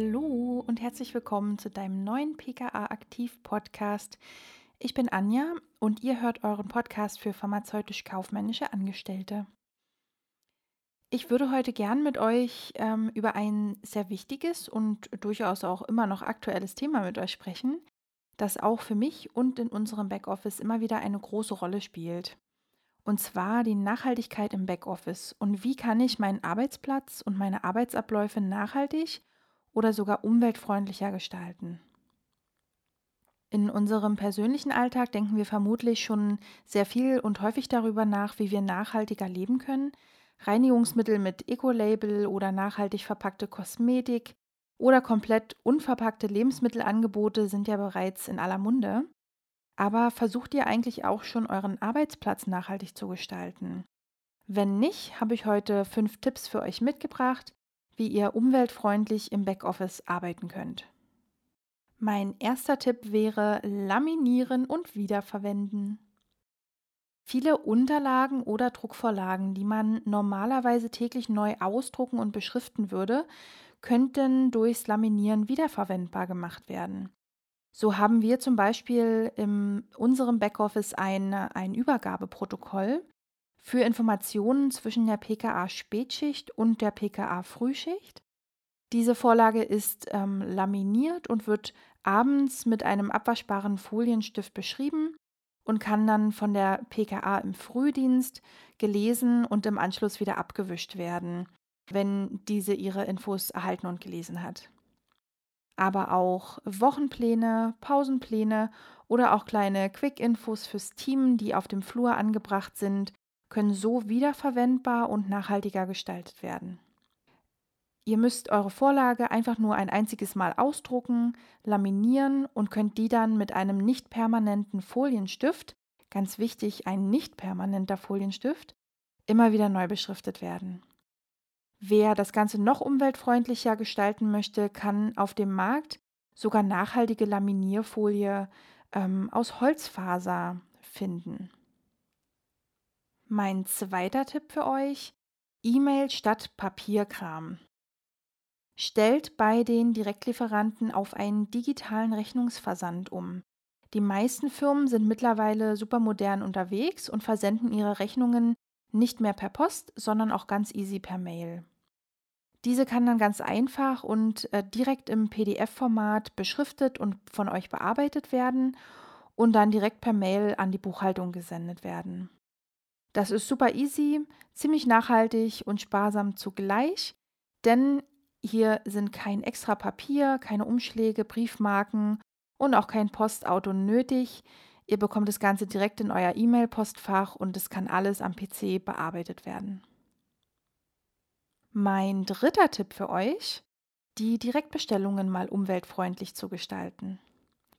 Hallo und herzlich willkommen zu deinem neuen PKA Aktiv Podcast. Ich bin Anja und ihr hört euren Podcast für pharmazeutisch-kaufmännische Angestellte. Ich würde heute gern mit euch ähm, über ein sehr wichtiges und durchaus auch immer noch aktuelles Thema mit euch sprechen, das auch für mich und in unserem Backoffice immer wieder eine große Rolle spielt. Und zwar die Nachhaltigkeit im Backoffice und wie kann ich meinen Arbeitsplatz und meine Arbeitsabläufe nachhaltig oder sogar umweltfreundlicher gestalten. In unserem persönlichen Alltag denken wir vermutlich schon sehr viel und häufig darüber nach, wie wir nachhaltiger leben können. Reinigungsmittel mit Ecolabel oder nachhaltig verpackte Kosmetik oder komplett unverpackte Lebensmittelangebote sind ja bereits in aller Munde. Aber versucht ihr eigentlich auch schon euren Arbeitsplatz nachhaltig zu gestalten? Wenn nicht, habe ich heute fünf Tipps für euch mitgebracht, wie ihr umweltfreundlich im Backoffice arbeiten könnt. Mein erster Tipp wäre Laminieren und Wiederverwenden. Viele Unterlagen oder Druckvorlagen, die man normalerweise täglich neu ausdrucken und beschriften würde, könnten durchs Laminieren wiederverwendbar gemacht werden. So haben wir zum Beispiel in unserem Backoffice ein, ein Übergabeprotokoll für Informationen zwischen der PKA Spätschicht und der PKA Frühschicht. Diese Vorlage ist ähm, laminiert und wird abends mit einem abwaschbaren Folienstift beschrieben und kann dann von der PKA im Frühdienst gelesen und im Anschluss wieder abgewischt werden, wenn diese ihre Infos erhalten und gelesen hat aber auch Wochenpläne, Pausenpläne oder auch kleine Quick-Infos fürs Team, die auf dem Flur angebracht sind, können so wiederverwendbar und nachhaltiger gestaltet werden. Ihr müsst eure Vorlage einfach nur ein einziges Mal ausdrucken, laminieren und könnt die dann mit einem nicht permanenten Folienstift, ganz wichtig, ein nicht permanenter Folienstift, immer wieder neu beschriftet werden. Wer das Ganze noch umweltfreundlicher gestalten möchte, kann auf dem Markt sogar nachhaltige Laminierfolie ähm, aus Holzfaser finden. Mein zweiter Tipp für euch, E-Mail statt Papierkram. Stellt bei den Direktlieferanten auf einen digitalen Rechnungsversand um. Die meisten Firmen sind mittlerweile supermodern unterwegs und versenden ihre Rechnungen nicht mehr per Post, sondern auch ganz easy per Mail. Diese kann dann ganz einfach und äh, direkt im PDF-Format beschriftet und von euch bearbeitet werden und dann direkt per Mail an die Buchhaltung gesendet werden. Das ist super easy, ziemlich nachhaltig und sparsam zugleich, denn hier sind kein extra Papier, keine Umschläge, Briefmarken und auch kein Postauto nötig. Ihr bekommt das Ganze direkt in euer E-Mail-Postfach und es kann alles am PC bearbeitet werden. Mein dritter Tipp für euch, die Direktbestellungen mal umweltfreundlich zu gestalten.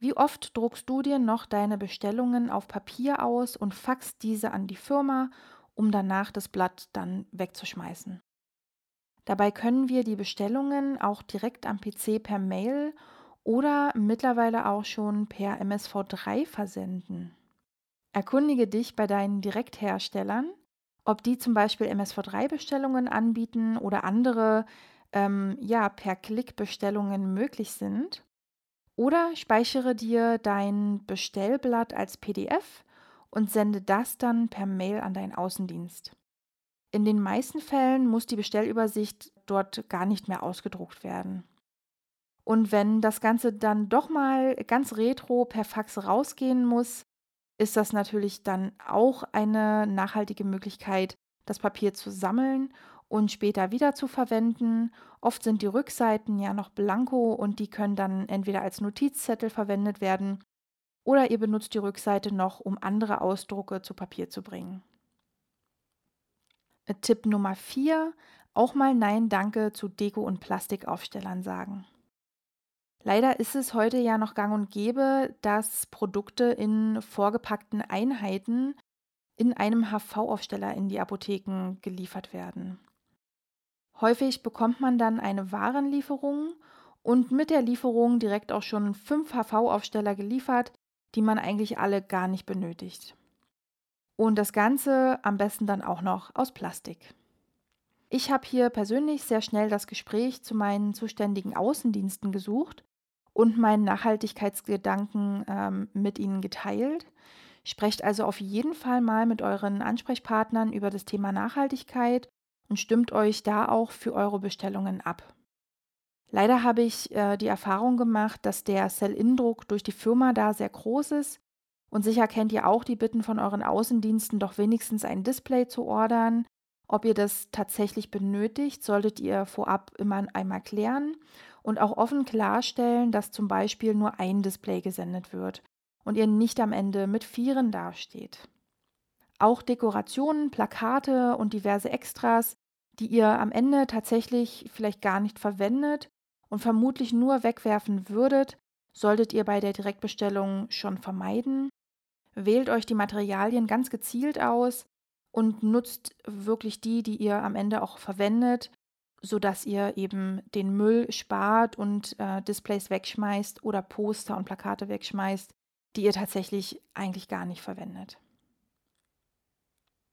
Wie oft druckst du dir noch deine Bestellungen auf Papier aus und faxst diese an die Firma, um danach das Blatt dann wegzuschmeißen? Dabei können wir die Bestellungen auch direkt am PC per Mail oder mittlerweile auch schon per MSV3 versenden. Erkundige dich bei deinen Direktherstellern, ob die zum Beispiel MSV3-Bestellungen anbieten oder andere ähm, ja, per Klick-Bestellungen möglich sind. Oder speichere dir dein Bestellblatt als PDF und sende das dann per Mail an deinen Außendienst. In den meisten Fällen muss die Bestellübersicht dort gar nicht mehr ausgedruckt werden. Und wenn das Ganze dann doch mal ganz retro per Fax rausgehen muss, ist das natürlich dann auch eine nachhaltige Möglichkeit, das Papier zu sammeln und später wieder zu verwenden. Oft sind die Rückseiten ja noch blanko und die können dann entweder als Notizzettel verwendet werden oder ihr benutzt die Rückseite noch, um andere Ausdrucke zu Papier zu bringen. Tipp Nummer 4, auch mal Nein Danke zu Deko- und Plastikaufstellern sagen. Leider ist es heute ja noch gang und gäbe, dass Produkte in vorgepackten Einheiten in einem HV-Aufsteller in die Apotheken geliefert werden. Häufig bekommt man dann eine Warenlieferung und mit der Lieferung direkt auch schon fünf HV-Aufsteller geliefert, die man eigentlich alle gar nicht benötigt. Und das Ganze am besten dann auch noch aus Plastik. Ich habe hier persönlich sehr schnell das Gespräch zu meinen zuständigen Außendiensten gesucht und meinen Nachhaltigkeitsgedanken ähm, mit ihnen geteilt. Sprecht also auf jeden Fall mal mit euren Ansprechpartnern über das Thema Nachhaltigkeit und stimmt euch da auch für eure Bestellungen ab. Leider habe ich äh, die Erfahrung gemacht, dass der Sell-In-Druck durch die Firma da sehr groß ist und sicher kennt ihr auch die Bitten von euren Außendiensten, doch wenigstens ein Display zu ordern ob ihr das tatsächlich benötigt, solltet ihr vorab immer einmal klären und auch offen klarstellen, dass zum Beispiel nur ein Display gesendet wird und ihr nicht am Ende mit vieren dasteht. Auch Dekorationen, Plakate und diverse Extras, die ihr am Ende tatsächlich vielleicht gar nicht verwendet und vermutlich nur wegwerfen würdet, solltet ihr bei der Direktbestellung schon vermeiden. Wählt euch die Materialien ganz gezielt aus, und nutzt wirklich die, die ihr am Ende auch verwendet, sodass ihr eben den Müll spart und äh, Displays wegschmeißt oder Poster und Plakate wegschmeißt, die ihr tatsächlich eigentlich gar nicht verwendet.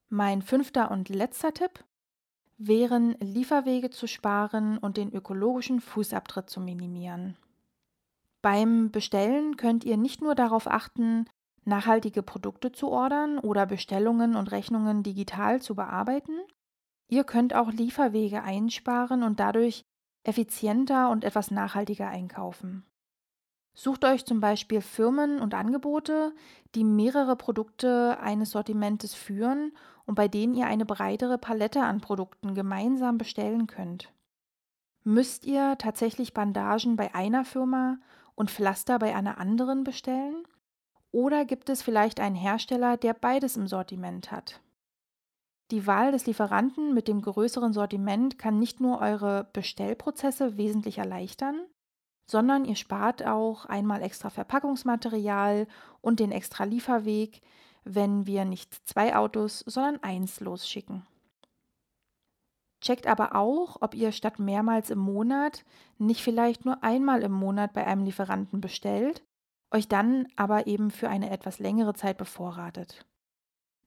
Mein fünfter und letzter Tipp wären Lieferwege zu sparen und den ökologischen Fußabtritt zu minimieren. Beim Bestellen könnt ihr nicht nur darauf achten, nachhaltige Produkte zu ordern oder Bestellungen und Rechnungen digital zu bearbeiten. Ihr könnt auch Lieferwege einsparen und dadurch effizienter und etwas nachhaltiger einkaufen. Sucht euch zum Beispiel Firmen und Angebote, die mehrere Produkte eines Sortimentes führen und bei denen ihr eine breitere Palette an Produkten gemeinsam bestellen könnt. Müsst ihr tatsächlich Bandagen bei einer Firma und Pflaster bei einer anderen bestellen? Oder gibt es vielleicht einen Hersteller, der beides im Sortiment hat? Die Wahl des Lieferanten mit dem größeren Sortiment kann nicht nur eure Bestellprozesse wesentlich erleichtern, sondern ihr spart auch einmal extra Verpackungsmaterial und den extra Lieferweg, wenn wir nicht zwei Autos, sondern eins losschicken. Checkt aber auch, ob ihr statt mehrmals im Monat nicht vielleicht nur einmal im Monat bei einem Lieferanten bestellt euch dann aber eben für eine etwas längere Zeit bevorratet.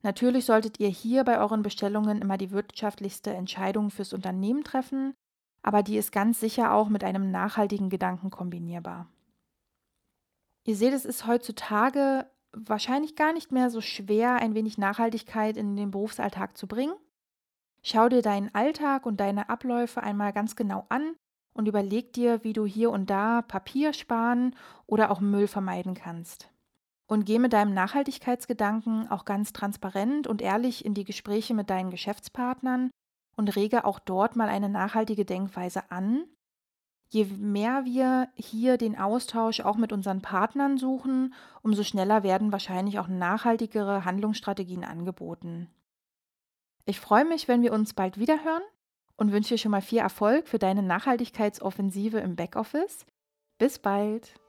Natürlich solltet ihr hier bei euren Bestellungen immer die wirtschaftlichste Entscheidung fürs Unternehmen treffen, aber die ist ganz sicher auch mit einem nachhaltigen Gedanken kombinierbar. Ihr seht, es ist heutzutage wahrscheinlich gar nicht mehr so schwer, ein wenig Nachhaltigkeit in den Berufsalltag zu bringen. Schau dir deinen Alltag und deine Abläufe einmal ganz genau an und überleg dir, wie du hier und da Papier sparen oder auch Müll vermeiden kannst. Und geh mit deinem Nachhaltigkeitsgedanken auch ganz transparent und ehrlich in die Gespräche mit deinen Geschäftspartnern und rege auch dort mal eine nachhaltige Denkweise an. Je mehr wir hier den Austausch auch mit unseren Partnern suchen, umso schneller werden wahrscheinlich auch nachhaltigere Handlungsstrategien angeboten. Ich freue mich, wenn wir uns bald wieder hören und wünsche dir schon mal viel Erfolg für deine Nachhaltigkeitsoffensive im Backoffice. Bis bald!